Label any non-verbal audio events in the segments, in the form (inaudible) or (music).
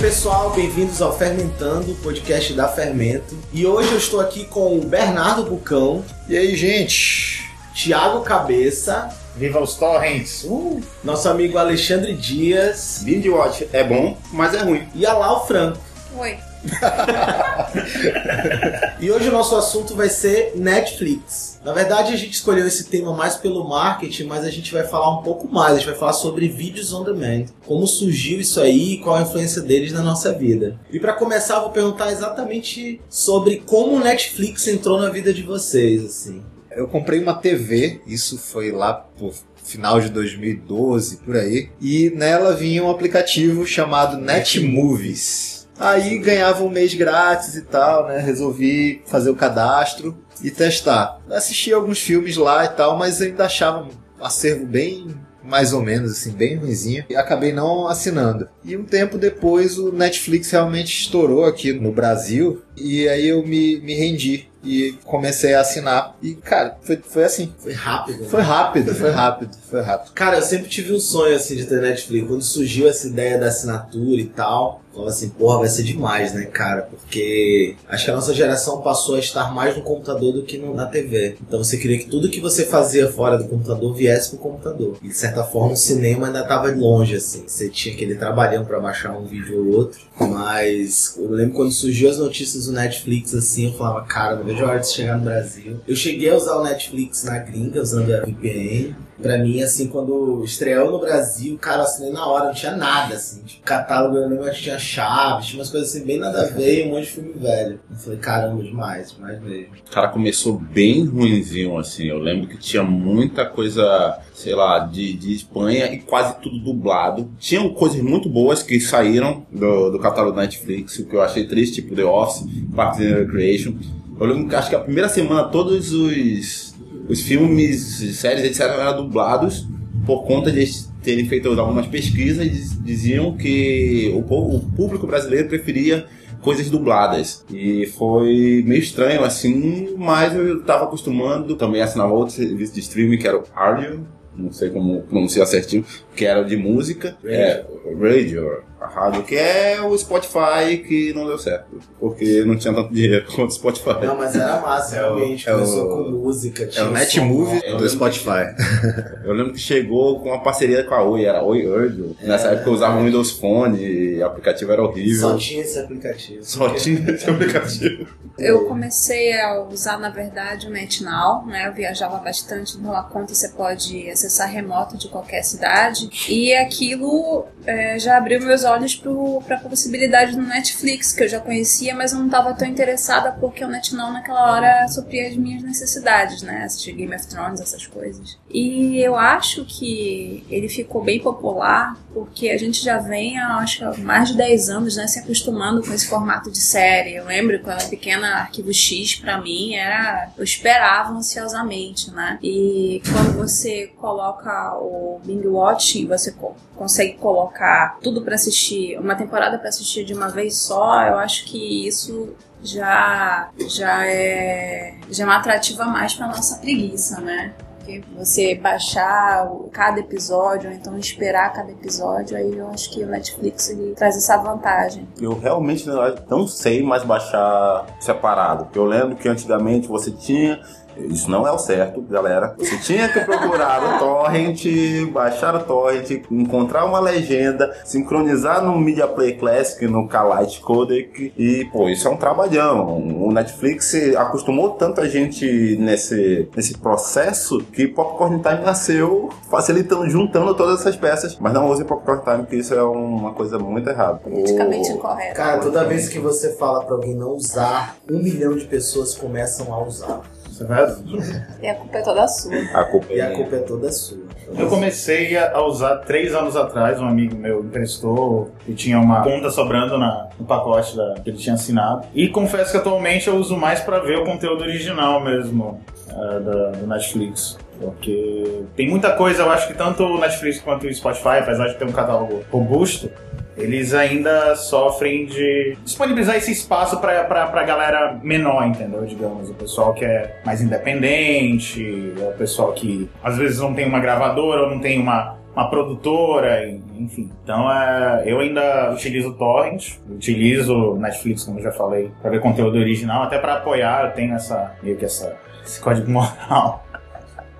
pessoal, bem-vindos ao Fermentando, podcast da Fermento. E hoje eu estou aqui com o Bernardo Bucão, E aí, gente? Thiago Cabeça, Viva os torrents! Uh! nosso amigo Alexandre Dias Binge Watch é bom, mas é ruim. e a Lau Franco. Oi. (laughs) E hoje o nosso assunto vai ser Netflix. Na verdade, a gente escolheu esse tema mais pelo marketing, mas a gente vai falar um pouco mais. A gente vai falar sobre vídeos on demand, como surgiu isso aí e qual a influência deles na nossa vida. E para começar, eu vou perguntar exatamente sobre como o Netflix entrou na vida de vocês, assim. Eu comprei uma TV, isso foi lá por final de 2012, por aí, e nela vinha um aplicativo chamado Netmovies. Aí ganhava um mês grátis e tal, né? Resolvi fazer o cadastro e testar. Assisti alguns filmes lá e tal, mas ainda achava um acervo bem mais ou menos assim, bem ruimzinho, e acabei não assinando. E um tempo depois o Netflix realmente estourou aqui no Brasil, e aí eu me, me rendi e comecei a assinar. E, cara, foi, foi assim. Foi rápido. né? Foi rápido, foi rápido, foi rápido. Cara, eu sempre tive um sonho assim de ter Netflix. Quando surgiu essa ideia da assinatura e tal, falava assim, porra, vai ser demais, né, cara? Porque acho que a nossa geração passou a estar mais no computador do que na TV. Então você queria que tudo que você fazia fora do computador viesse pro computador. E de certa forma o cinema ainda tava longe, assim. Você tinha que ir trabalhando pra baixar um vídeo ou outro. Mas eu lembro quando surgiu as notícias do Netflix, assim, eu falava, cara, não vejo a hora de chegar no Brasil. Eu cheguei a usar o Netflix na gringa, usando a VPN. Pra mim, assim, quando estreou no Brasil, cara, eu assinei na hora, não tinha nada, assim. Tipo, catálogo, eu lembro que tinha chaves, tinha umas coisas assim, bem nada a ver um monte de filme velho. Eu falei, caramba, demais, demais mesmo. Cara começou bem ruinzinho, assim. Eu lembro que tinha muita coisa, sei lá, de, de Espanha e quase tudo dublado. Tinham coisas muito boas que saíram do, do catálogo da Netflix, o que eu achei triste, tipo The Office, Parks and Recreation. Eu lembro que acho que a primeira semana todos os, os filmes, séries, etc. eram dublados por conta de eles terem feito algumas pesquisas e diziam que o, povo- o público brasileiro preferia coisas dubladas. E foi meio estranho assim, mas eu tava acostumando. Também assinava outro serviço de streaming que era o Radio, não sei como pronunciar certinho, que era de música. É, Radio, a rádio, que é o Spotify que não deu certo, porque não tinha tanto dinheiro (laughs) quanto o Spotify. Não, mas era massa, É o- realmente. é Começou o- com música, É o um Netmovie eu do lembro Spotify. Eu lembro que chegou com uma parceria com a Oi, era Oi. Nessa É. época eu usava o Windows Phone e o aplicativo era horrível. Só tinha esse aplicativo. Só tinha esse (laughs) aplicativo. Eu comecei a usar, na verdade, o NetNow, né? Eu viajava bastante, pela conta você pode acessar remoto de qualquer cidade. E aquilo é, já abriu meus olhos para a possibilidade do Netflix, que eu já conhecia, mas eu não estava tão interessada porque o NetNow naquela hora supria as minhas necessidades, né? Assistir Game of Thrones, essas coisas. E eu acho que ele ficou bem popular porque a gente já vem há, acho que mais de 10 anos, né, se acostumando com esse formato de série. Eu lembro quando era pequena, Arquivo X pra mim era eu esperava ansiosamente, né? E quando você coloca o Bing Watching, você co- consegue colocar tudo pra assistir, uma temporada pra assistir de uma vez só, eu acho que isso já já é já é uma atrativa mais pra nossa preguiça, né? Porque você baixar cada episódio, ou então esperar cada episódio, aí eu acho que o Netflix ele traz essa vantagem. Eu realmente não sei mais baixar separado. Porque eu lembro que antigamente você tinha. Isso não é o certo, galera. Você tinha que procurar o torrent, baixar o torrent, encontrar uma legenda, sincronizar no Media Play Classic, no Kalite Codec. E, pô, isso é um trabalhão. O Netflix acostumou tanta gente nesse, nesse processo que Popcorn Time nasceu facilitando, juntando todas essas peças. Mas não use Popcorn Time, porque isso é uma coisa muito errada. Politicamente incorreto. Cara, toda vez que você fala pra alguém não usar, um milhão de pessoas começam a usar. Você vai? E a culpa é toda sua. A culpa E é a minha. culpa é toda sua. Eu comecei a usar três anos atrás, um amigo meu emprestou e tinha uma conta sobrando na, no pacote da- que ele tinha assinado. E confesso que atualmente eu uso mais pra ver o conteúdo original mesmo eh, da- do Netflix. Porque tem muita coisa, eu acho que tanto o Netflix quanto o Spotify, apesar de ter um catálogo robusto, eles ainda sofrem de disponibilizar esse espaço pra, pra, pra galera menor, entendeu? Digamos, o pessoal que é mais independente, o pessoal que às vezes não tem uma gravadora ou não tem uma uma produtora, enfim. Então é, eu ainda utilizo torrent, utilizo Netflix, como já falei, para ver conteúdo original, até para apoiar, eu tenho essa meio que essa esse código moral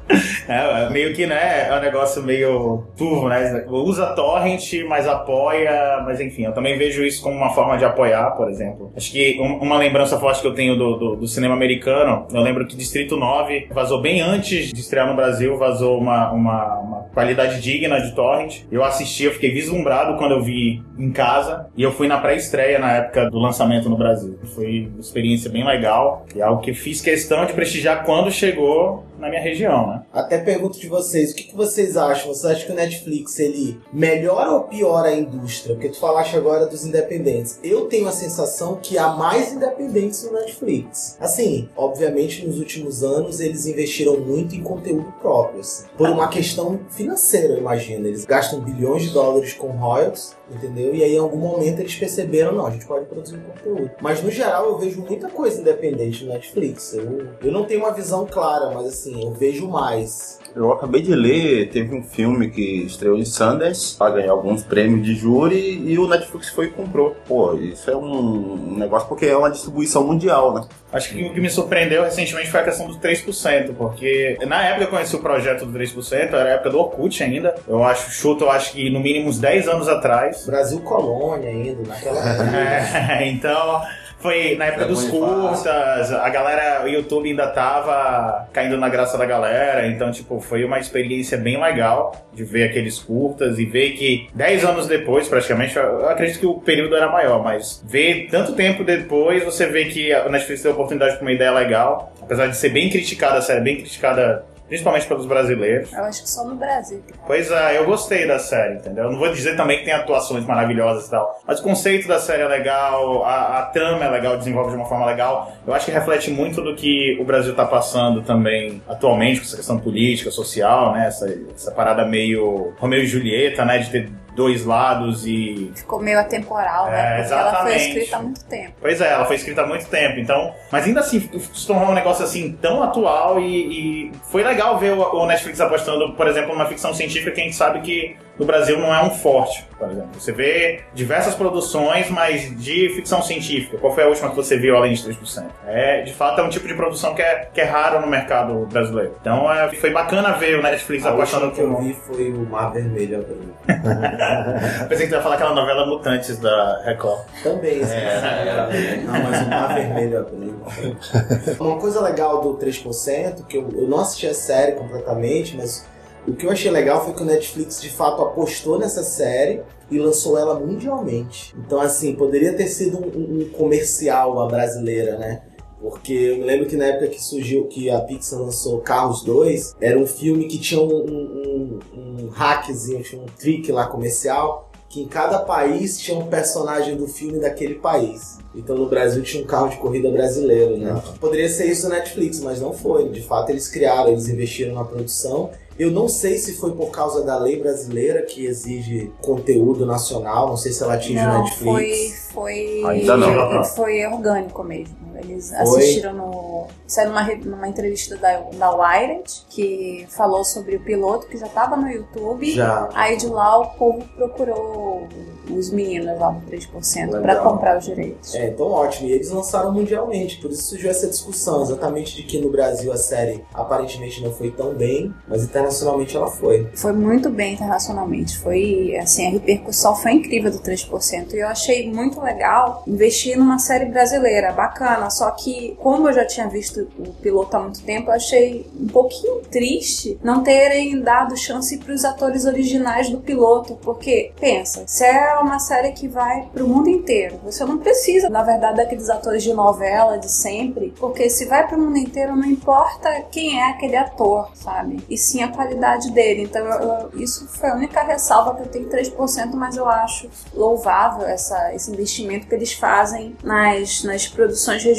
(laughs) É, é, meio que, né, é um negócio meio turvo, né? Usa torrent, mas apoia, mas enfim, eu também vejo isso como uma forma de apoiar, por exemplo. Acho que uma lembrança forte que eu tenho do, do, do cinema americano, eu lembro que Distrito 9 vazou bem antes de estrear no Brasil, vazou uma, uma, uma qualidade digna de torrent. Eu assisti, eu fiquei vislumbrado quando eu vi em casa, e eu fui na pré-estreia na época do lançamento no Brasil. Foi uma experiência bem legal, e algo que fiz questão de prestigiar quando chegou na minha região, né? Até pergunto de vocês, o que, que vocês acham? Você acha que o Netflix ele melhora ou piora a indústria? Porque tu falaste agora dos independentes. Eu tenho a sensação que há mais independentes no Netflix. Assim, obviamente nos últimos anos eles investiram muito em conteúdo próprio, assim, por uma questão financeira, eu imagino. Eles gastam bilhões de dólares com royalties entendeu? E aí em algum momento eles perceberam, não, a gente pode produzir conteúdo. Mas no geral eu vejo muita coisa independente no Netflix. Eu, eu não tenho uma visão clara, mas assim, eu vejo mais. Eu acabei de ler, teve um filme que estreou em Sundance, para ganhar alguns prêmios de júri, e o Netflix foi e comprou. Pô, isso é um negócio porque é uma distribuição mundial, né? Acho que o que me surpreendeu recentemente foi a questão do 3%, porque na época que eu conheci o projeto do 3%, era a época do Orkut ainda. Eu acho, chuto, eu acho que no mínimo uns 10 anos atrás. Brasil colônia ainda, naquela época. (laughs) é, então foi na época é dos curtas, a galera, o YouTube ainda tava caindo na graça da galera, então, tipo, foi uma experiência bem legal de ver aqueles curtas e ver que 10 anos depois, praticamente, eu acredito que o período era maior, mas ver tanto tempo depois, você vê que a Netflix deu oportunidade para uma ideia legal, apesar de ser bem criticada, a série bem criticada Principalmente pelos brasileiros. Eu acho que só no Brasil. Pois é, eu gostei da série, entendeu? Eu não vou dizer também que tem atuações maravilhosas e tal. Mas o conceito da série é legal, a, a trama é legal, desenvolve de uma forma legal. Eu acho que reflete muito do que o Brasil está passando também atualmente, com essa questão política, social, né? Essa, essa parada meio Romeu e Julieta, né? De ter dois lados e. Ficou meio atemporal, né? É, Porque exatamente. ela foi escrita há muito tempo. Pois é, ela foi escrita há muito tempo, então. Mas ainda assim, se tornou um negócio assim tão atual e, e foi legal ver o, o Netflix apostando, por exemplo, numa ficção científica que a gente sabe que no Brasil não é um forte, por exemplo. Você vê diversas produções, mas de ficção científica. Qual foi a última que você viu além de 3%? É, de fato, é um tipo de produção que é, que é raro no mercado brasileiro. Então é, foi bacana ver o Netflix A apostando última que eu vi foi o Mar Vermelho. (laughs) Pensei que tu ia falar aquela novela Mutantes da Record. Também, sim. É. Não, mas o Mar Vermelho Abril. (laughs) Uma coisa legal do 3%, que eu, eu não assisti a série completamente, mas o que eu achei legal foi que o Netflix de fato apostou nessa série e lançou ela mundialmente. Então, assim, poderia ter sido um, um comercial a brasileira, né? Porque eu me lembro que na época que surgiu, que a Pixar lançou Carros 2, era um filme que tinha um, um, um, um hackzinho, tinha um trick lá comercial, que em cada país tinha um personagem do filme daquele país. Então no Brasil tinha um carro de corrida brasileiro, né? Poderia ser isso no Netflix, mas não foi. De fato eles criaram, eles investiram na produção. Eu não sei se foi por causa da lei brasileira que exige conteúdo nacional, não sei se ela atinge o Não, Netflix. foi, foi, Ainda não. foi orgânico mesmo. Eles assistiram no. Saiu numa, numa entrevista da, da Wired, que falou sobre o piloto que já estava no YouTube. Já. Aí de lá o povo procurou os meninos lá do 3% para comprar os direitos. É, então ótimo. E eles lançaram mundialmente, por isso surgiu essa discussão, exatamente de que no Brasil a série aparentemente não foi tão bem, mas internacionalmente ela foi. Foi muito bem internacionalmente. Foi, assim, a repercussão foi incrível do 3%. E eu achei muito legal investir numa série brasileira, bacana. Só que, como eu já tinha visto o piloto há muito tempo, eu achei um pouquinho triste não terem dado chance para os atores originais do piloto. Porque, pensa, se é uma série que vai pro mundo inteiro, você não precisa, na verdade, daqueles atores de novela de sempre. Porque se vai pro mundo inteiro, não importa quem é aquele ator, sabe? E sim a qualidade dele. Então, eu- eu- isso foi a única ressalva que eu tenho 3%, mas eu acho louvável essa, esse investimento que eles fazem nas, nas produções regionais.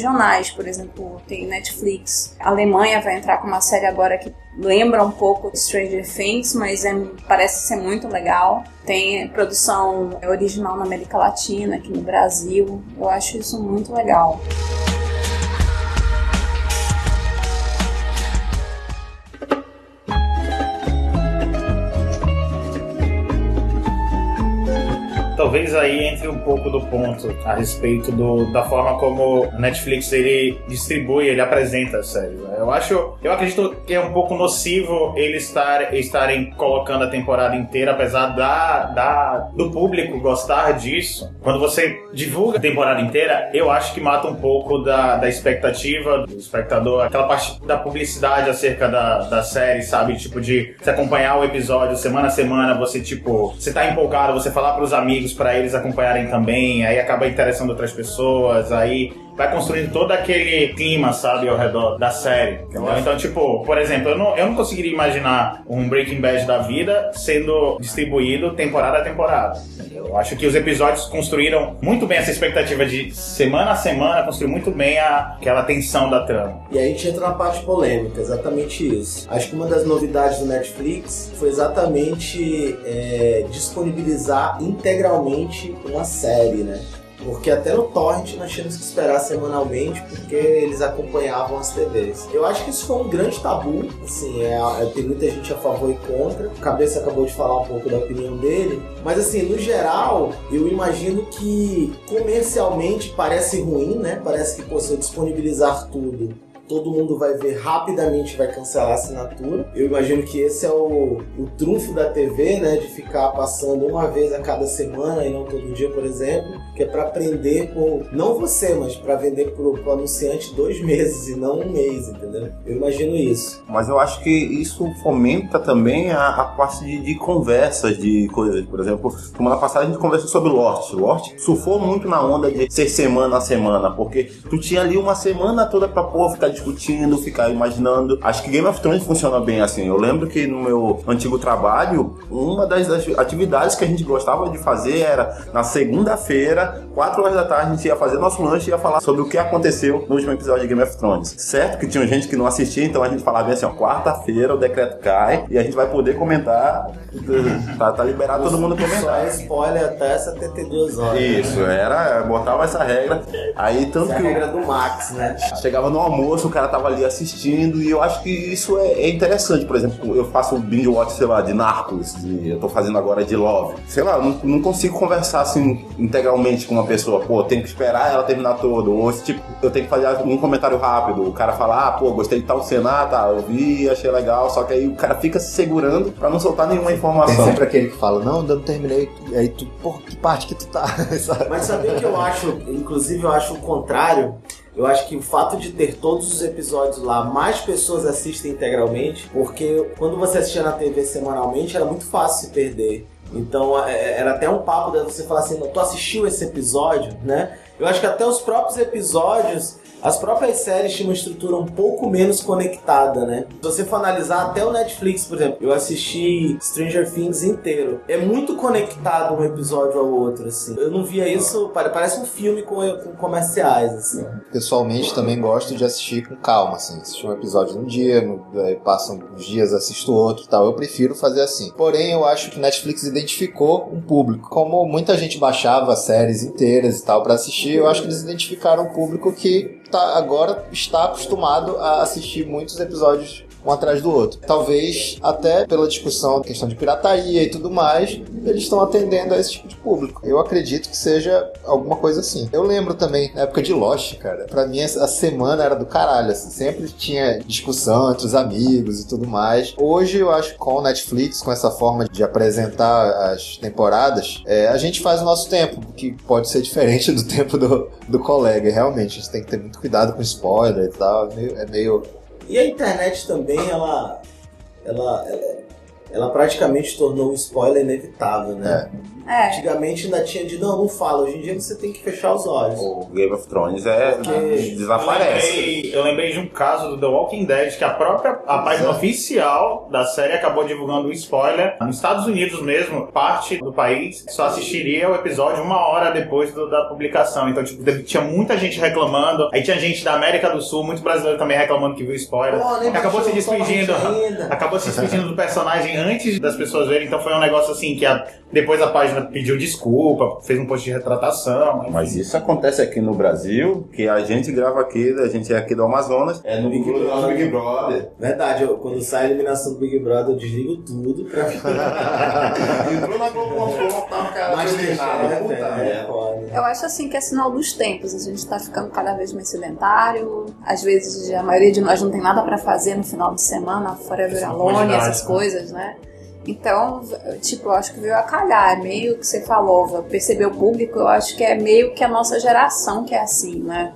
Por exemplo, tem Netflix. A Alemanha vai entrar com uma série agora que lembra um pouco Stranger Things, mas é, parece ser muito legal. Tem produção original na América Latina, aqui no Brasil. Eu acho isso muito legal. Talvez aí entre um pouco do ponto a respeito do, da forma como o Netflix ele distribui, ele apresenta as séries. né? Eu acho, eu acredito que é um pouco nocivo eles estar, estarem colocando a temporada inteira, apesar da, da, do público gostar disso. Quando você divulga a temporada inteira, eu acho que mata um pouco da, da expectativa do espectador, aquela parte da publicidade acerca da, da série, sabe? Tipo, de você acompanhar o episódio semana a semana, você, tipo, você tá empolgado, você falar pros amigos pra eles acompanharem também, aí acaba interessando outras pessoas, aí vai construindo todo aquele clima, sabe, ao redor da série. entendeu? Então, tipo, por exemplo, eu não, eu não conseguiria imaginar um Breaking Bad da vida sendo distribuído temporada a temporada. Eu acho que os episódios construíram muito bem essa expectativa de semana a semana, construíram muito bem a, aquela tensão da trama. E aí a gente entra na parte polêmica, exatamente isso. Acho que uma das novidades do Netflix foi exatamente é, disponibilizar integralmente uma série, né? Porque até no Torrent nós tínhamos que esperar semanalmente porque eles acompanhavam as TVs. Eu acho que isso foi um grande tabu, assim, é, é- tem muita gente a favor e contra. O Cabeça acabou de falar um pouco da opinião dele, mas assim, no geral, eu imagino que comercialmente parece ruim, né? Parece que, pô, se eu disponibilizar tudo, todo mundo vai ver rapidamente vai cancelar a assinatura. Eu imagino que esse é o, o trunfo da TV, né? De ficar passando uma vez a cada semana e não todo dia, por exemplo, que é para prender por. Não você, mas para vender pro, pro anunciante dois (laughs) meses e não um mês, entendeu? Eu imagino isso. Mas eu acho que isso fomenta também a, a parte de, de conversas, de coisas. Por exemplo, semana passada a gente conversou sobre Lost. Lost surfou muito na onda de ser semana a semana, porque tu tinha ali uma semana toda pra pô, ficar discutindo, ficar imaginando. Acho que Game of Thrones funciona bem assim. Eu lembro que no meu antigo trabalho, uma das, atividades que a gente gostava de fazer era na segunda-feira, 4 horas da tarde, a gente ia fazer nosso lanche e ia falar sobre o que aconteceu no último episódio de Game of Thrones. Certo que tinha gente que não assistia, então a gente falava assim, ó, quarta-feira o decreto cai e a gente vai poder comentar. (laughs) Tá, tá liberado todo mundo Só comentar. é spoiler até 72 horas. Isso, era, botava essa regra. Aí tanto é a que regra do Max, né? Chegava no almoço, o cara tava ali assistindo, e eu acho que isso é, é interessante. Por exemplo, eu faço um binge watch, sei lá, de Narcos, de- eu tô fazendo agora de Love. Sei lá, eu não, não consigo conversar assim integralmente com uma pessoa. Pô, tem que esperar ela terminar todo. Ou esse tipo, eu tenho que fazer um comentário rápido. O cara fala, ah, pô, gostei de tal cena, ah, tá, eu vi, achei legal. Só que aí o cara fica se segurando pra não soltar nenhuma informação. sempre aquele que fala, não, ainda não terminei. E aí tu, porra, que parte que tu tá? (laughs) Sabe? Mas sabia que eu acho, inclusive eu acho o contrário. Eu acho que o fato de ter todos os episódios lá, mais pessoas assistem integralmente, porque quando você assistia na TV semanalmente era muito fácil se perder. Então é- era até um papo de você falar assim, tu assistiu esse episódio, né? Eu acho que até os próprios episódios, as próprias séries tinham uma estrutura um pouco menos conectada, né? Se você for analisar até o Netflix, por exemplo, eu assisti Stranger Things inteiro. É muito conectado um episódio ao outro, assim. Eu não via isso, pare- parece um filme com, com comerciais, assim. Pessoalmente também gosto de assistir com calma, assim. Assistir um episódio num dia, no, aí passam uns dias, assisto outro e tal. Eu prefiro fazer assim. Porém, eu acho que Netflix identificou um público. Como muita gente baixava séries inteiras e tal pra assistir, eu acho que eles identificaram um público que tá, agora está acostumado a assistir muitos episódios um atrás do outro. Talvez até pela discussão, questão de pirataria e tudo mais, eles estão atendendo a esse tipo de público. Eu acredito que seja alguma coisa assim. Eu lembro também, na época de Lost, cara, pra mim a semana era do caralho, assim, sempre tinha discussão entre os amigos e tudo mais. Hoje eu acho que com o Netflix, com essa forma de apresentar as temporadas, é, a gente faz o nosso tempo, que pode ser diferente (laughs) do tempo do, do colega. Realmente, a gente tem que ter muito cuidado com spoiler e tal. É meio- é meio E a internet também, ela, ela, ela, ela praticamente tornou o spoiler inevitável, né? É. Antigamente ainda tinha de não, não fala. Hoje em dia você tem que fechar os olhos. O Game of Thrones é Porque- Eu desaparece. lembrei, eu lembrei de um caso do The Walking Dead que a própria a página oficial da série acabou divulgando um spoiler. Nos Estados Unidos mesmo, parte do país só assistiria o episódio uma hora depois do- da publicação. Então, tipo, tinha muita gente reclamando. Aí tinha gente da América do Sul, muito brasileiro também reclamando que viu spoiler. Nem acabou se despedindo. Acabou se despedindo do personagem antes das pessoas verem, então foi um negócio assim que a- depois a página pediu desculpa, fez um post de retratação. enfim. Mas isso acontece aqui no Brasil, que a gente grava aqui, a gente é aqui do Amazonas, é no Big Brother. Big Brother. Verdade, eu- quando sai a eliminação do Big Brother, eu desligo tudo pra (laughs) Entrou na Globo, tava cara deixar, Puta né? merda. Eu Eu acho assim que é sinal dos tempos. A gente tá ficando cada vez mais sedentário. Às vezes a maioria de nós não tem nada pra fazer no final de semana, fora do quantidades, essas né? coisas, né? Então, tipo, eu acho que veio a calhar. É meio que você falou, perceber o público, eu acho que é meio que a nossa geração que é assim, né?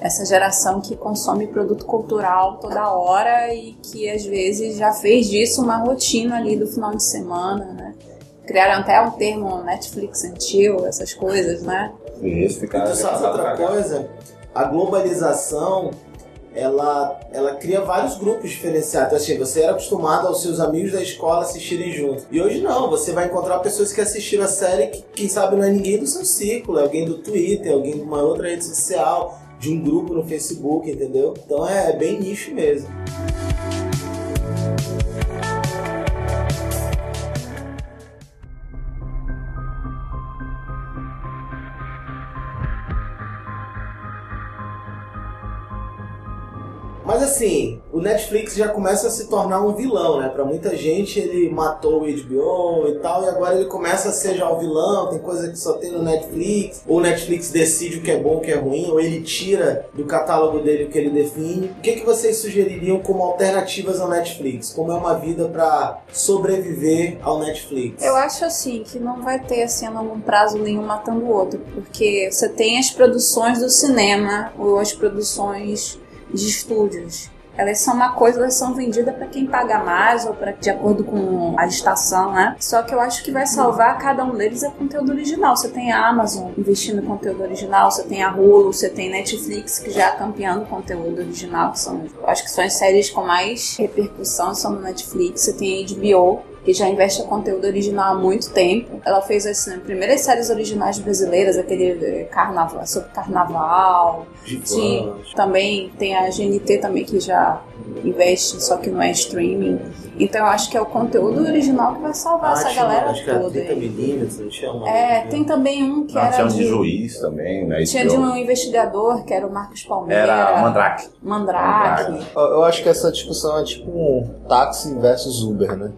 Essa geração que consome produto cultural toda hora e que às vezes já fez disso uma rotina ali do final de semana, né? Criaram até um termo Netflix chill, essas coisas, né? Isso, E tu sabe outra coisa? A globalização, ela, ela cria vários grupos diferenciados. Então, assim, você era acostumado aos seus amigos da escola assistirem juntos. E hoje não, você vai encontrar pessoas que assistiram a série que, quem sabe, não é ninguém do seu círculo, é alguém do Twitter, alguém de uma outra rede social, de um grupo no Facebook, entendeu? Então é, é bem nicho mesmo. Assim, o Netflix já começa a se tornar um vilão, né? Pra muita gente ele matou o HBO e tal, e agora ele começa a ser já o vilão, tem coisa que só tem no Netflix, ou o Netflix decide o que é bom, o que é ruim, ou ele tira do catálogo dele o que ele define. O que, que vocês sugeririam como alternativas ao Netflix? Como é uma vida pra sobreviver ao Netflix? Eu acho assim que não vai ter assim a longo prazo nenhum matando o outro, porque você tem as produções do cinema ou as produções de estúdios. Elas são uma coisa, elas são vendidas para quem paga mais ou para de acordo com a estação, né? Só que eu acho que vai salvar cada um deles é conteúdo original. Você tem a Amazon investindo em conteúdo original, você tem a Hulu, você tem Netflix que já é campeã do conteúdo original, que são, eu acho que são as séries com mais repercussão são no Netflix. Você tem a HBO que já investe em conteúdo original há muito tempo. Ela fez as né, primeiras séries originais brasileiras, aquele eh, carnaval, sobre carnaval. De também tem a GNT também que já investe, só que não é streaming. Então eu acho que é o conteúdo original que vai salvar Ah, essa galera acho que toda. 30 aí. milímetros, uma. É, tem também um que Ah, era tinha de de, juiz também, né? tinha de um investigador que era o Marcos Palmeira. Era Mandrake. Mandrake. Eu eu acho que essa discussão é tipo um táxi versus Uber, né?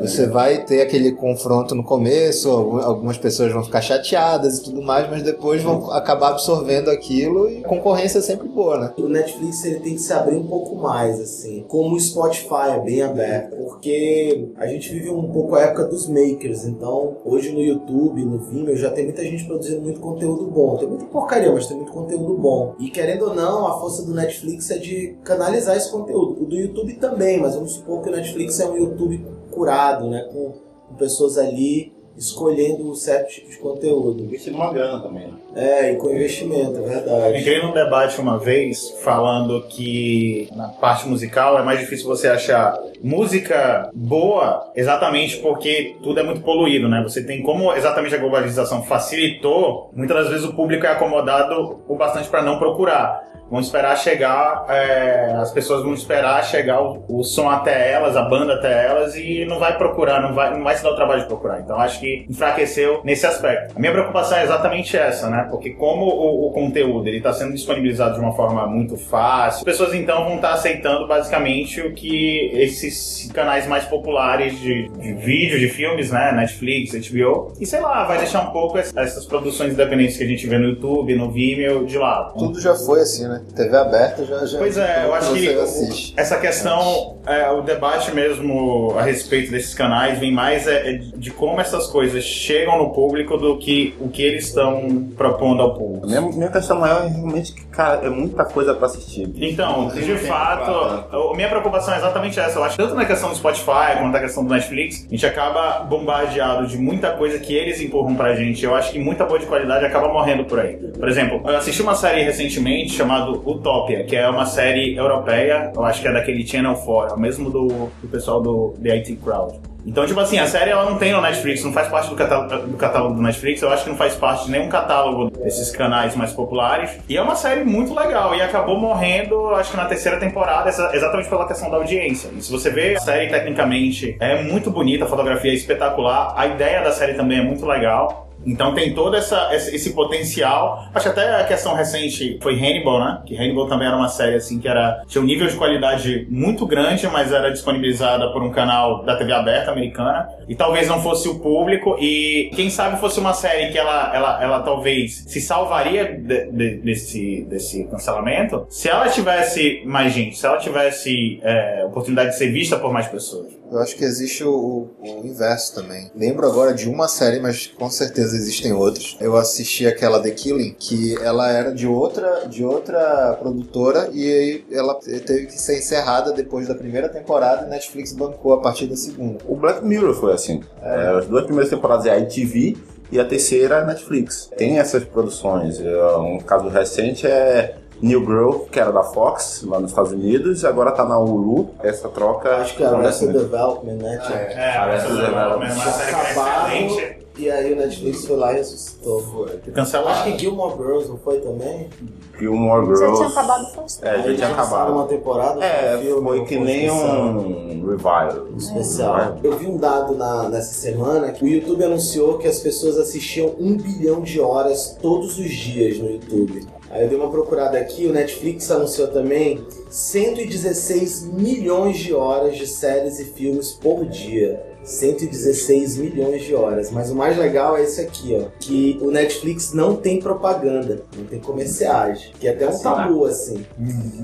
Você vai ter aquele confronto no começo, algum- algumas pessoas vão ficar chateadas e tudo mais, mas depois vão acabar absorvendo aquilo e concorrência é sempre boa, né? O Netflix ele tem que se abrir um pouco mais, assim. Como o Spotify é bem aberto. Porque a gente vive um pouco a época dos makers. Então, hoje no YouTube, no Vimeo, já tem muita gente produzindo muito conteúdo bom. Tem muita porcaria, mas tem muito conteúdo bom. E querendo ou não, a força do Netflix é de canalizar esse conteúdo. O do YouTube também, mas vamos supor que o Netflix é um YouTube curado, né? Com, com pessoas ali escolhendo certo tipo de conteúdo. Investindo uma grana também, né? É, e com investimento, é Eu verdade. entrei num debate uma vez falando que na parte musical é mais difícil você achar música boa exatamente porque tudo é muito poluído, né? Você tem como exatamente a globalização facilitou, muitas das vezes o público é acomodado o bastante para não procurar. Vão esperar chegar, é, as pessoas vão esperar chegar o, o som até elas, a banda até elas e não vai procurar, não vai, não vai se dar o trabalho de procurar. Então acho que enfraqueceu nesse aspecto. A minha preocupação é exatamente essa, né? Porque como o, o conteúdo ele está sendo disponibilizado de uma forma muito fácil, as pessoas então vão estar aceitando basicamente o que esses canais mais populares de, de vídeo, de filmes, né? Netflix, HBO, e sei lá, vai deixar um pouco ess- essas produções independentes que a gente vê no YouTube, no Vimeo, de lado. Tudo já foi assim, né? TV aberta já. já Pois é, eu acho que assiste. essa questão, é, o debate mesmo a respeito desses canais vem mais é, é de como essas coisas chegam no público do que o que eles estão propondo ao A público. minha, minha questão maior é realmente que, cara, é muita coisa pra assistir. Então, de fato, a minha preocupação é exatamente essa. Eu acho que tanto na questão do Spotify quanto na questão do Netflix, a gente acaba bombardeado de muita coisa que eles empurram pra gente. Eu acho que muita boa de qualidade acaba morrendo por aí. Por exemplo, eu assisti uma série recentemente chamada Utopia, que é uma série europeia, eu acho que é daquele Channel 4, é o mesmo do, do pessoal do The IT Crowd. Então, tipo assim, a série ela não tem no Netflix, não faz parte do catálogo, do catálogo do Netflix, eu acho que não faz parte de nenhum catálogo desses canais mais populares. E é uma série muito legal e acabou morrendo, acho que na terceira temporada, exa- exatamente pela questão da audiência. E se você vê a série tecnicamente, é muito bonita, a fotografia é espetacular, a ideia da série também é muito legal. Então tem todo essa, esse, potencial. Acho até a questão recente foi Hannibal, né? Que Hannibal também era uma série assim que era tinha um nível de qualidade muito grande, mas era disponibilizada por um canal da TV aberta americana e talvez não fosse o público e quem sabe fosse uma série que ela ela, ela talvez se salvaria de- de- desse desse cancelamento se ela tivesse mais gente, se ela tivesse é, oportunidade de ser vista por mais pessoas. Eu acho que existe o, o inverso também. Lembro agora de uma série, mas com certeza existem outras. Eu assisti aquela The Killing, que ela era de outra, de outra produtora e aí ela teve que ser encerrada depois da primeira temporada e Netflix bancou a partir da segunda. O Black Mirror foi assim. É, as duas primeiras temporadas é a ITV e a terceira é a Netflix. Tem essas produções. É, Um caso recente é New Girl, que era da Fox, lá nos Estados Unidos, e agora tá na Hulu. Essa troca. Acho que é Arrested Development, né? Tinha É, é série que é acabado e aí o Netflix foi lá e ressuscitou. Cancelado. Acho que Gilmore Girls não foi também? Gilmore Já Girls. tinha acabado tempo. É, já tinha acabado. uma temporada. É, filme, foi que nem um revival. especial. Eu vi um dado na- nessa semana que o YouTube anunciou que as pessoas assistiam um bilhão de horas todos os dias no YouTube. Aí eu dei uma procurada aqui, o Netflix anunciou também 116 milhões de horas de séries e filmes por dia. 116 milhões de horas. Mas o mais legal é esse aqui, ó. Que o Netflix não tem propaganda, não tem comerciais. Que é até um tabu, assim.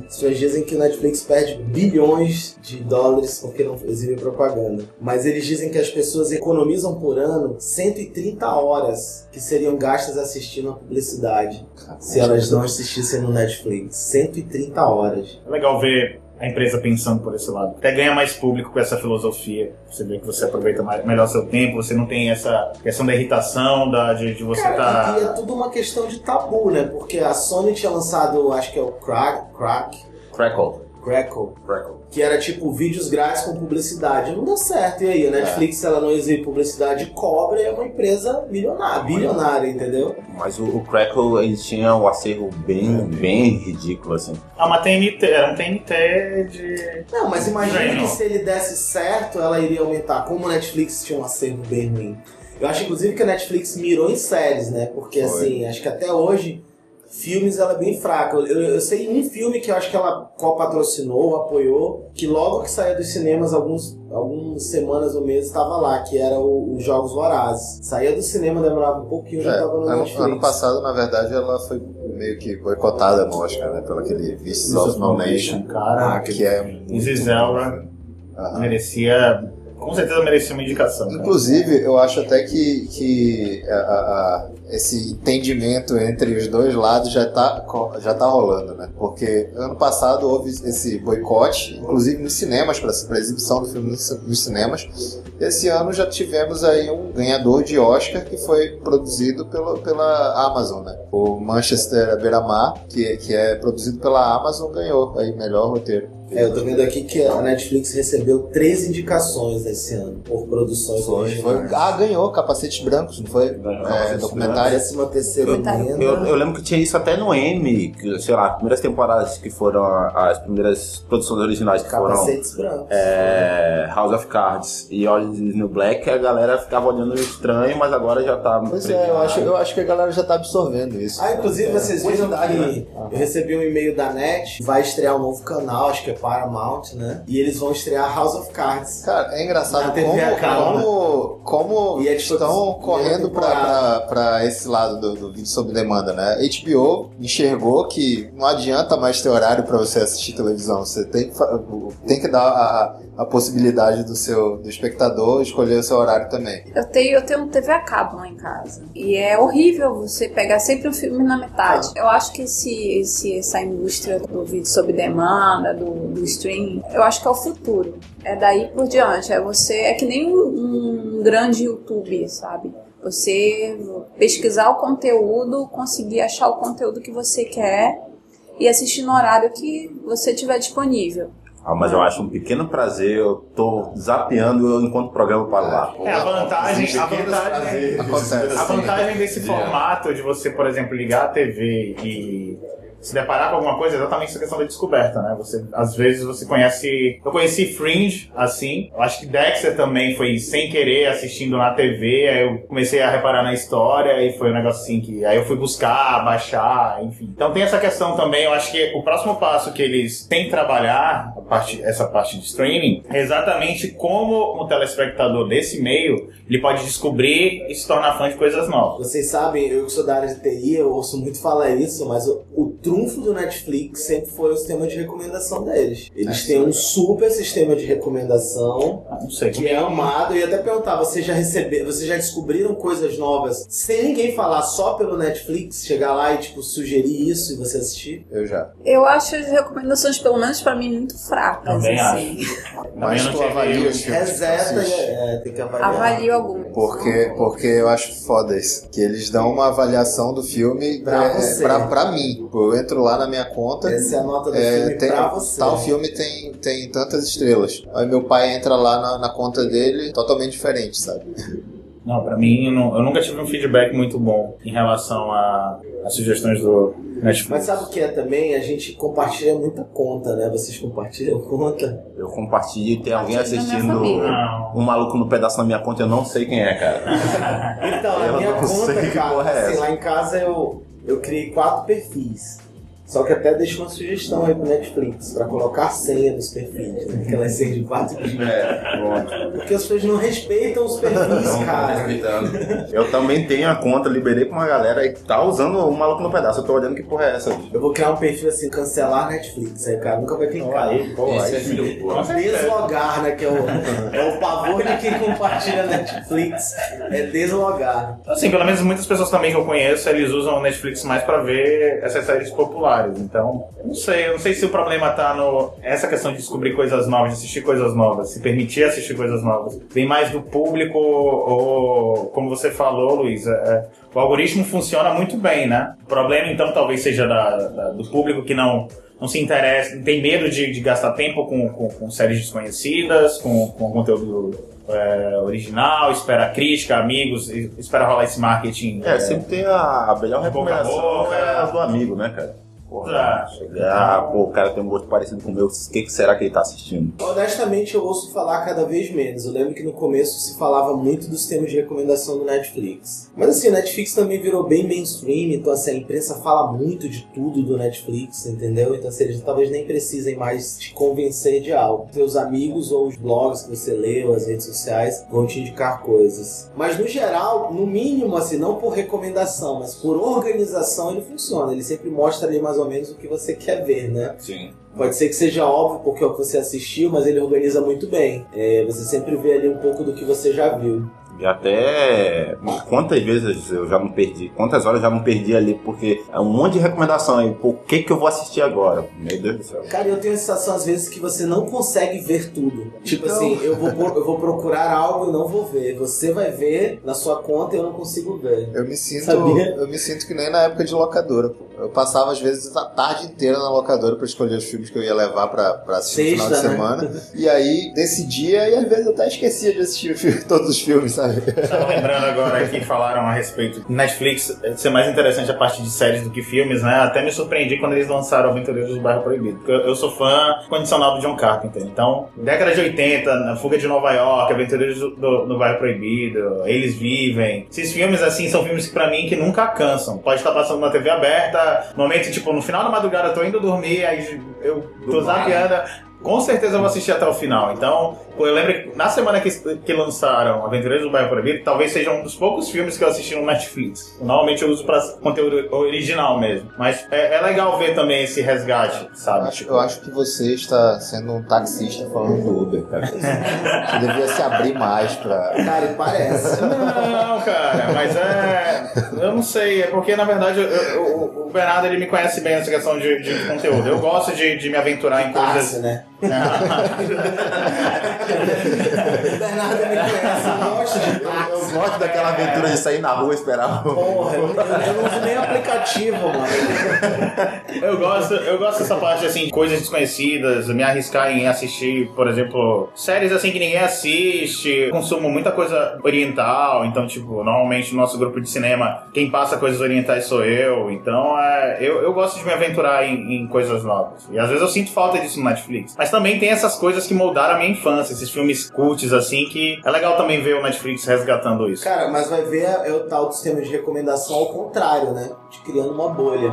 As pessoas dizem que o Netflix perde bilhões de dólares porque não exibe propaganda. Mas eles dizem que as pessoas economizam por ano 130 horas que seriam gastas assistindo a publicidade. Se elas não assistissem no Netflix. 130 horas. É legal ver a empresa pensando por esse lado. Até ganha mais público com essa filosofia. Você vê que você aproveita mais- melhor seu tempo, você não tem essa questão da irritação, da, de, de você Cara, e é tá. tudo uma questão de tabu, né? Porque a Sony tinha lançado, acho que é o Crack, Crack, Crackle. Crackle, Crackle. Que era tipo vídeos grátis com publicidade. Não dá certo. E aí, a Netflix, se ela não exibe publicidade, cobra e é uma empresa milionária, bilionária, entendeu? Mas o, o Crackle, ele tinha um acervo bem, bem ridículo, assim. Ah, uma TNT, era um TNT de. Não, mas imagina que se ele desse certo, ela iria aumentar. Como o Netflix tinha um acervo bem ruim. Eu acho, inclusive, que a Netflix mirou em séries, né? Porque, Foi. assim, acho que até hoje, filmes ela é bem fraca. Eu, eu- sei um filme que eu acho que ela co-patrocinou, apoiou, que logo que saía dos cinemas, alguns, algumas semanas ou meses, estava lá, que era o- os Jogos Vorazes. Saía do cinema, demorava um pouquinho, já É, tava no ano, Netflix. ano passado, na verdade, ela foi meio que boicotada no Oscar, né? Pelo aquele Beasts of No Nation. Cara, Que é né? Aham. merecia. Com certeza merecia uma indicação. cara. Inclusive, eu acho até que, que a- a- esse entendimento entre os dois lados já tá, co- já tá rolando, né? Porque ano passado houve esse boicote, inclusive nos cinemas, para a exibição do filme nos, cinemas. Esse ano já tivemos aí um ganhador de Oscar que foi produzido pelo, pela Amazon, né? O Manchester Beira-Mar, que, que é produzido pela Amazon, ganhou aí melhor roteiro. É, eu tô vendo aqui que a Netflix recebeu três indicações esse ano por produções Foi, originais. ah, ganhou Capacetes Brancos, não foi? Ganhou É, documentário. Décima terceira emenda. Eu, eu lembro que tinha isso até no M, que, sei lá, as primeiras temporadas que foram as primeiras produções originais que foram Capacetes brancos. é, House of Cards e Orange New Black, a galera ficava olhando estranho, mas agora já tá. Pois é, eu acho, eu acho que a galera já tá absorvendo isso. Ah, inclusive vocês viram que né? eu recebi um e-mail da NET, vai estrear um novo canal, acho que é Paramount, né? E eles vão estrear House of Cards. Cara, é engraçado como, como, como E é tipo estão assim, correndo primeira pra, pra, pra esse lado do, do vídeo sob demanda, né? HBO enxergou que não adianta mais ter horário pra você assistir televisão. Você tem que, tem que dar a, a possibilidade do seu do espectador escolher o seu horário também. Eu tenho, eu tenho um TV a cabo lá em casa. E é horrível você pegar sempre um filme na metade. Eu acho que esse, esse, essa indústria do vídeo sob demanda, do, do streaming, eu acho que é o futuro. É daí por diante. É você. É que nem um, um grande YouTube, sabe? Você pesquisar o conteúdo, conseguir achar o conteúdo que você quer e assistir no horário que você tiver disponível. Ah, mas eu acho um pequeno prazer, eu tô zapeando enquanto o programa para lá. É, a vantagem, a vantagem, a vantagem desse formato de você, por exemplo, ligar a TV e se deparar com alguma coisa é exatamente essa questão da descoberta, né? Você, às vezes você conhece. Eu conheci Fringe, assim. Eu acho que Dexter também foi sem querer assistindo na TV. Aí eu comecei a reparar na história e foi um negócio assim que. Aí eu fui buscar, baixar, enfim. Então tem essa questão também. Eu acho que o próximo passo que eles têm que trabalhar, parte, essa parte de streaming, é exatamente como o telespectador desse meio ele pode descobrir e se tornar fã de coisas novas. Vocês sabem, eu que sou da área de TI, eu ouço muito falar isso, mas o, o trunfo do Netflix sempre foi o sistema de recomendação deles. Eles têm um super sistema de recomendação Ah, Não sei. que é amado. E até perguntar, vocês já receberam, vocês já descobriram coisas novas sem ninguém falar só pelo Netflix? Chegar lá e tipo sugerir isso e você assistir? Eu já. Eu acho as recomendações, pelo menos pra mim, muito fracas. Também assim. (laughs) Mas não tu avalia os filmes Reseta e assiste. é, tem que avaliar. Avalio algumas. Porque, porque eu acho foda isso. Que eles dão uma avaliação do filme Pra é, você. pra, pra mim. Eu entro lá na minha conta. Essa é a nota do é, filme tem- pra você. tal filme tem, tem tantas estrelas. Aí meu pai entra lá na, na conta dele totalmente diferente, sabe? Não, pra mim, eu, não- eu nunca tive um feedback muito bom em relação a, a sugestões do Netflix. Mas sabe o que é também? A gente compartilha muita conta, né? Vocês compartilham (laughs) conta? Eu compartilho e tem alguém minha assistindo um maluco no pedaço na minha conta, eu não sei quem é, cara. (laughs) Então, a Eu minha não conta, cara, porra é assim, essa. lá em casa eu, eu criei quatro perfis. Só que até deixo uma sugestão aí pro Netflix, pra colocar a senha dos perfis, né? Aquelas senhas de quatro dias. É, pronto. Porque as pessoas não respeitam os perfis, cara. Eu também tenho a conta, liberei pra uma galera e tá usando o maluco no pedaço. Eu tô olhando que porra é essa. Eu vou criar um perfil assim, cancelar Netflix, aí o cara nunca vai clicar. Aí, pô, é. Deslogar, né? Que é o, é o pavor de quem compartilha Netflix. É deslogar. Assim, pelo menos muitas pessoas também que eu conheço, eles usam o Netflix mais pra ver essas séries populares. Então, não sei, eu não sei se o problema tá no essa questão de descobrir coisas novas, de assistir coisas novas, se permitir assistir coisas novas. Vem mais do público ou, como você falou, Luiz, é- é, o algoritmo funciona muito bem, né? O problema, então, talvez seja da- da- do público que não não se interessa, tem medo de, de gastar tempo com, com, com séries desconhecidas, com, com conteúdo é, original, espera crítica, amigos, espera rolar esse marketing. É, sempre tem a, a melhor Boca recomendação boca. é a do amigo, né, cara? Porra, Ah. chegar, pô, o cara tem um gosto parecido com o meu, o que, que será que ele tá assistindo? Honestamente, eu ouço falar cada vez menos. Eu lembro que no começo se falava muito dos temas de recomendação do Netflix. Mas assim, o Netflix também virou bem mainstream, então assim, a imprensa fala muito de tudo do Netflix, entendeu? Então assim, eles talvez nem precisem mais te convencer de algo. Seus amigos ou os blogs que você lê ou as redes sociais vão te indicar coisas. Mas no geral, no mínimo, assim, não por recomendação, mas por organização ele funciona. Ele sempre mostra ali mais ou menos o que você quer ver, né? Sim. Pode ser que seja óbvio porque é o que você assistiu, mas ele organiza muito bem. É, você sempre vê ali um pouco do que você já viu. E até quantas vezes eu já não perdi, quantas horas eu já não perdi ali, porque é um monte de recomendação aí, o que que eu vou assistir agora? Meu Deus do céu. Cara, eu tenho a sensação às vezes que você não consegue ver tudo. Tipo Então- assim, eu vou, eu vou procurar algo e não vou ver. Você vai ver na sua conta e eu não consigo ver. Eu me sinto, Sabia? eu me sinto que nem na época de locadora. Eu passava às vezes a tarde inteira na locadora pra escolher os filmes que eu ia levar pra, pra assistir no final de Sexta, né? semana. (laughs) E aí decidia e às vezes eu até esquecia de assistir (laughs) todos os filmes, sabe? Tava lembrando agora que falaram a respeito de Netflix ser mais interessante a parte de séries do que filmes, né? Até me surpreendi quando eles lançaram Aventureiros do Bairro Proibido. Porque eu sou fã condicional do John Carpenter. Então, década de 80, na Fuga de Nova York, Aventureiros do, do- do Bairro Proibido, Eles Vivem. Esses filmes, assim, são filmes que pra mim que nunca cansam. Pode estar passando na TV aberta, no momento, tipo, no final da madrugada eu tô indo dormir, aí eu tô zapeando. Com certeza eu vou assistir até o final. Então, eu lembro que na semana que, que lançaram Aventureiros do Bairro Proibido, talvez seja um dos poucos filmes que eu assisti no Netflix. Normalmente eu uso pra conteúdo original mesmo. Mas é, é legal ver também esse resgate, Eu sabe? acho, eu acho que você está sendo um taxista falando do Uber, cara. (laughs) Você devia se abrir mais pra. Cara, e parece. Não, cara, mas é. Eu não sei, é porque na verdade eu- eu- o- o Bernardo ele me conhece bem nessa questão de, de conteúdo. Eu gosto de, de me aventurar em coisas. Táxi, né? Bernardo me conhece, eu gosto de táxi. Eu gosto daquela aventura de sair na rua e esperar o. Porra, eu, eu- eu não uso nem aplicativo, mano. Eu gosto, eu gosto dessa parte, assim, coisas desconhecidas, me arriscar em assistir, por exemplo, séries assim que ninguém assiste, consumo muita coisa oriental, então, tipo, normalmente no nosso grupo de cinema, quem passa coisas orientais sou eu, então é, eu, eu gosto de me aventurar em, em coisas novas. E às vezes eu sinto falta disso no Netflix. Mas também tem essas coisas que moldaram a minha infância, esses filmes cults, assim, que é legal também ver o Netflix resgatando isso. Cara, mas vai ver é o tal do sistema de recomendação ao contrário, né? De criando uma bolha.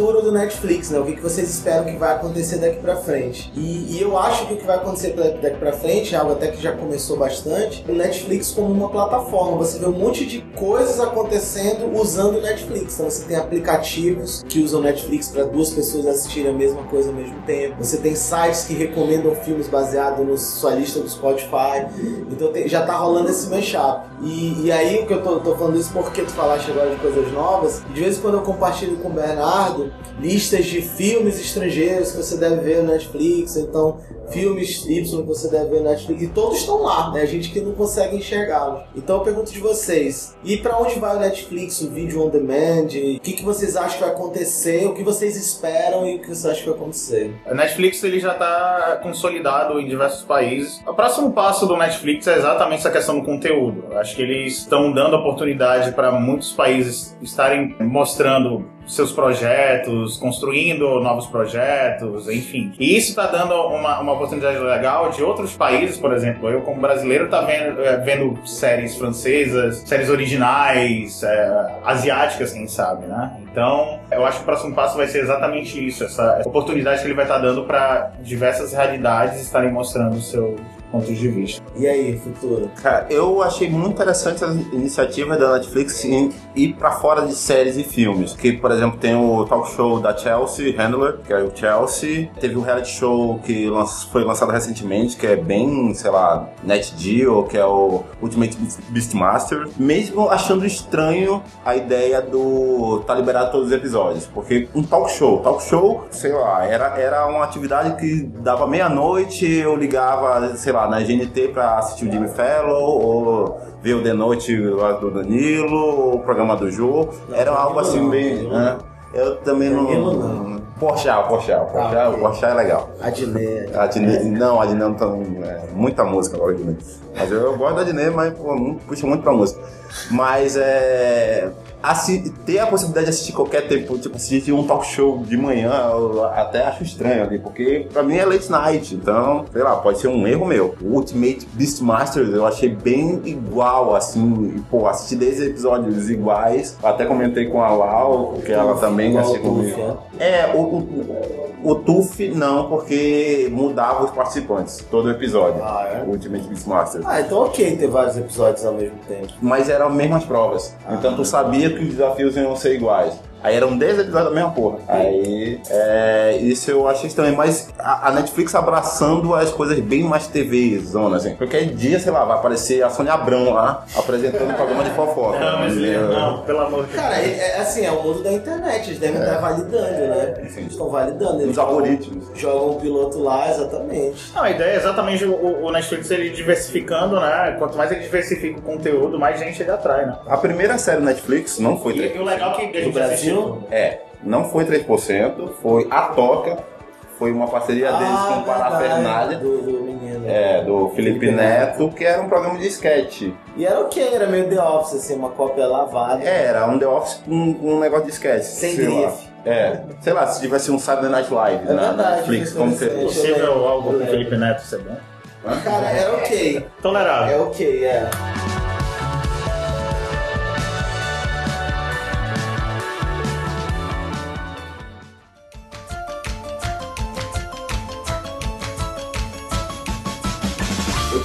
Futuro do Netflix, né? O que, que vocês esperam que vai acontecer daqui pra frente? E, e eu acho que o que vai acontecer daqui pra frente, é algo até que já começou bastante, o Netflix como uma plataforma. Você vê um monte de coisas acontecendo usando o Netflix. Então você tem aplicativos que usam o Netflix para duas pessoas assistirem a mesma coisa ao mesmo tempo. Você tem sites que recomendam filmes baseados na sua lista do Spotify. Então tem- já tá rolando esse mashup. E, e aí o que eu tô, tô falando isso porque tu falaste agora de coisas novas. De vez em quando eu compartilho com o Bernardo listas de filmes estrangeiros que você deve ver no Netflix, então filmes Y que você deve ver no Netflix. E todos estão lá, né? A gente que não consegue enxergá-los. Então eu pergunto de vocês: e pra onde vai o Netflix, o vídeo on demand? O que, que vocês acham que vai acontecer? O que vocês esperam e o que vocês acham que vai acontecer? A Netflix ele já está consolidado em diversos países. O próximo passo do Netflix é exatamente essa questão do conteúdo. Acho que eles estão dando oportunidade para muitos países estarem mostrando seus projetos, construindo novos projetos, enfim. E isso está dando uma, uma oportunidade legal de outros países, por exemplo. Eu, como brasileiro, tá vendo, é, vendo séries francesas, séries originais, é, asiáticas, quem sabe, né? Então, eu acho que o próximo passo vai ser exatamente isso, essa oportunidade que ele vai estar dando para diversas realidades estarem mostrando o seu ponto de vista. E aí, futuro? Cara, eu achei muito interessante as iniciativas da Netflix em ir pra fora de séries e filmes. Que, por exemplo, tem o talk show da Chelsea Handler, que é o Chelsea. Teve um reality show que foi lançado recentemente, que é bem, sei lá, Net Geo, que é o Ultimate Beast- Beastmaster. Mesmo achando estranho a ideia do tá liberado todos os episódios. Porque um talk show, talk show, sei lá, era, era uma atividade que dava meia-noite, eu ligava, sei lá, na GNT pra assistir o Jimmy Fellow, ou ver o The Noite lá do Danilo, o programa do Jô. Era algo assim bem. né? Eu também não. Não. Porchat, Porchat, Porchat, Ah, ok. Porchat é legal. Adnet. A Adnet, não, a Adnet não tá. É, muita música agora, Adnet. Mas eu, eu gosto da Adnet, mas pô, puxa muito pra música. Mas é. Assi- ter a possibilidade de assistir qualquer tempo, tipo, assistir um talk show de manhã, eu até acho estranho ali, porque pra mim é late night, então, sei lá, pode ser um erro meu. O Ultimate Beastmasters eu achei bem igual, assim, e, pô, assisti 10 episódios iguais, até comentei com a Lau, que ela também assistiu o comigo. Tufi, É, o, o, o TUF não, porque mudava os participantes todo episódio. Ah, é? O Ultimate Beastmasters. Ah, então ok ter vários episódios ao mesmo tempo. Mas eram as mesmas provas. Ah. então tu sabia que os desafios iam ser iguais. Aí eram 10 episódios da mesma porra. Aí, é, isso eu achei estranho. Mas a, a Netflix abraçando as coisas bem mais TV, zona, assim. Qualquer dia, sei lá, vai aparecer a Sônia Abrão lá, apresentando um programa de fofoca. Não, mas Entendeu? não, pelo amor de Deus. Cara, é, é assim, é o mundo da internet, eles devem estar validando, né? Eles estão validando. Eles Os algoritmos. Jogam o piloto lá, exatamente. Não, a ideia é exatamente o, o Netflix ele diversificando, né? Quanto mais ele diversifica o conteúdo, mais gente ele atrai, né? A primeira série Netflix não foi E, e o legal é que gente Brasil? É, não foi 3%, foi a Toca, foi uma parceria deles com o Parafernália, Ah, Do, do menino. é, do Felipe Felipe Neto, que era um programa de sketch. E era ok, era meio The Office, assim, uma cópia lavada. É, era um The Office com um negócio de sketch. Sem grife. É, sei lá, se tivesse um Saturday Night Live É na verdade, Netflix, como é seria? interessante. Possível algo com o Felipe Neto ser bom. Cara, era ok. Tolerável. É ok, é.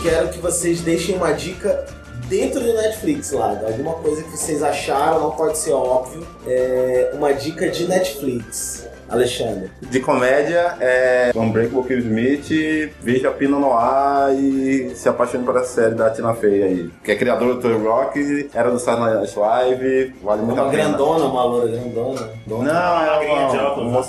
Quero que vocês deixem uma dica dentro do Netflix lá, alguma coisa que vocês acharam, não pode ser óbvio. É uma dica de Netflix. Alexandre. De comédia é Unbreakable Kimmy Smith, veja Pino Noir e se apaixone por essa série da Tina Fey aí. Que é criadora do Tony Rock, era do Saturday Night Live, vale muito Uma a pena. grandona, uma loura grandona. Não, magrinha é de uma, óculos, uma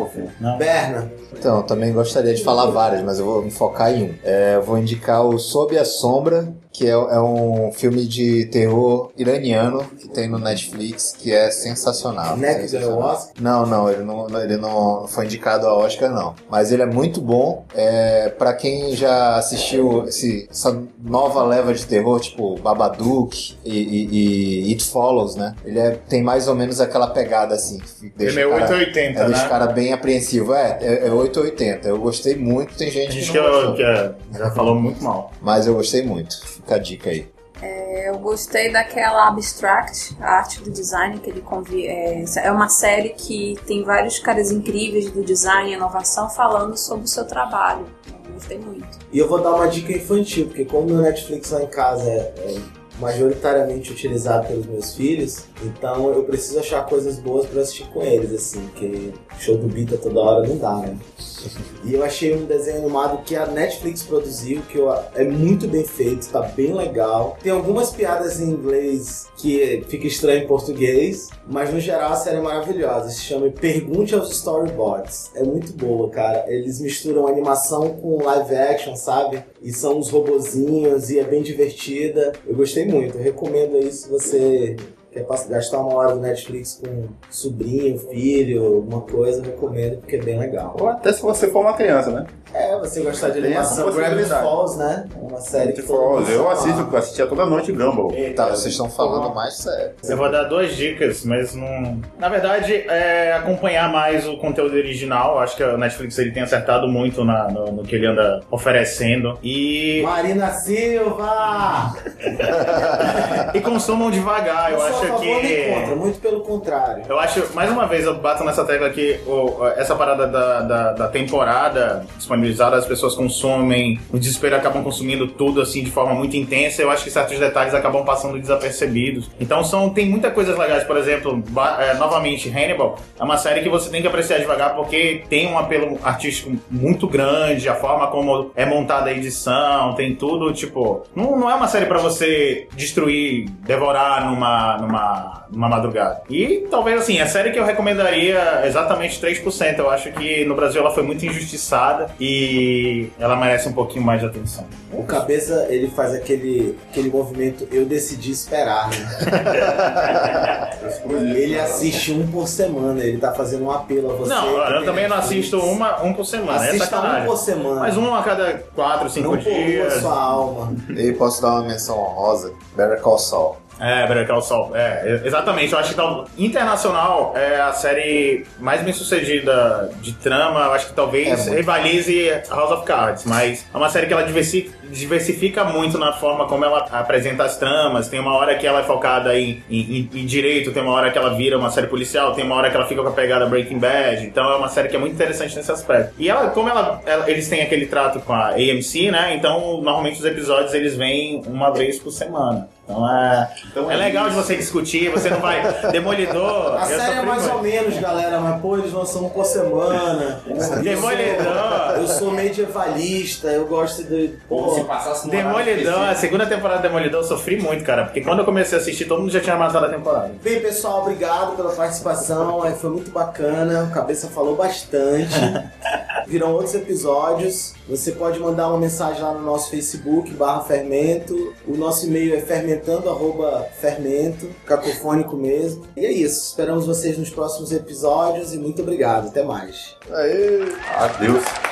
né? fofinha. Berna. Então, eu também gostaria de falar várias, mas eu vou me focar em um. É, eu vou indicar o Sob a Sombra, que é, é um filme de terror iraniano que tem no Netflix, que é sensacional. Neck ganhou o. Oscar? Não, não, ele não, ele não foi indicado ao Oscar, não. Mas ele é muito bom. É, para quem já assistiu esse- essa nova leva de terror, tipo Babadook e, e- e It Follows, né? Ele é- tem mais ou menos aquela pegada assim. que Ele deixa é o cara- 880, é, deixa o né? cara bem apreensivo. É, é, é 880. Eu gostei muito, tem gente A gente que que, não gostou. que é- já falou muito mal. (laughs) Mas eu gostei muito. Fica a dica aí. Eu gostei daquela Abstract, a arte do design, que ele convi... é, é uma série que tem vários caras incríveis do design e inovação falando sobre o seu trabalho. Eu gostei muito. E eu vou dar uma dica infantil, porque como meu Netflix lá em casa é, é majoritariamente utilizado pelos meus filhos, então eu preciso achar coisas boas pra assistir com eles, assim, porque show do Bita toda hora não dá, né? E eu achei um desenho animado que a Netflix produziu, que eu- é muito bem feito, tá bem legal. Tem algumas piadas em inglês que fica estranho em português, mas no geral a série é maravilhosa. Se chama Pergunte aos Storyboards. É muito boa, cara. Eles misturam animação com live action, sabe? E são uns robozinhos e é bem divertida. Eu gostei muito. Eu recomendo aí se você quer gastar uma hora do Netflix com sobrinho, filho, alguma coisa, recomendo porque é bem legal. Ou até se você for uma criança, né? É, você gostar de animação. Gravity. Falls, né? É uma série que mundo eu assisto, eu assistia toda noite Gumball. Tá, vocês estão falando mais sério. Eu vou dar duas dicas, mas não. Na verdade, é acompanhar mais o conteúdo original. Acho que a Netflix ele tem acertado muito na- no, no que ele anda oferecendo. E, Marina Silva! (laughs) e consumam devagar. Eu a acho que. contra, muito pelo contrário. Eu acho, mais uma vez, eu bato nessa tecla que o- essa parada da, da, da temporada disponibilizada, as pessoas consomem, no desespero acabam consumindo tudo assim de forma muito intensa. Eu acho que certos detalhes acabam passando desapercebidos. Então são, tem muitas coisas legais, por exemplo, é, novamente, Hannibal é uma série que você tem que apreciar devagar porque tem um apelo artístico muito grande, a forma como é montada a edição, tem tudo, tipo, não, não é uma série pra você destruir, devorar numa, numa, numa madrugada. E talvez assim, a série que eu recomendaria exatamente 3%. Eu acho que no Brasil ela foi muito injustiçada e ela merece um pouquinho mais de atenção. O cabeça, ele faz aquele, aquele movimento eu decidi esperar, né? (laughs) ele assiste um por semana, ele tá fazendo um apelo a você. não, eu também não assisto uma, um por semana, é Assista um sacanagem. por semana. Mas um a cada 4, 5 não dias. sua alma. E posso dar uma menção honrosa? Better Call Saul. É, Better Call Saul. É, exatamente. Eu acho que tal, internacional é a série mais bem sucedida de trama. Eu acho que talvez É rivalize House of Cards, mas é uma série que ela diversi- diversifica muito na forma como ela apresenta as tramas. Tem uma hora que ela é focada em, em- em- em direito, tem uma hora que ela vira uma série policial, tem uma hora que ela fica com a pegada Breaking Bad. Então é uma série que é muito interessante nesse aspecto. E ela, como ela, ela- eles têm aquele trato com a AMC, né? Então normalmente os episódios eles vêm uma vez por semana. Então é, é legal de você discutir, você não vai. (laughs) Demolidor. A eu série é mais ou menos, galera, mas pô, eles lançam um por semana. (laughs) Demolidor. Eu sou medievalista, eu gosto de. Como se Pô, passasse Demolidor, a segunda temporada de Demolidor eu sofri muito, cara. Porque quando eu comecei a assistir, todo mundo já tinha matado a temporada. Bem, pessoal, obrigado pela participação. é, Foi muito bacana. O Cabeça falou bastante. (laughs) Virão outros episódios. Você pode mandar uma mensagem lá no nosso Facebook, barra Fermento. O nosso e-mail é fermentando, arroba fermento, cacofônico mesmo. E é isso. Esperamos vocês nos próximos episódios e muito obrigado. Até mais. Aê! Adeus.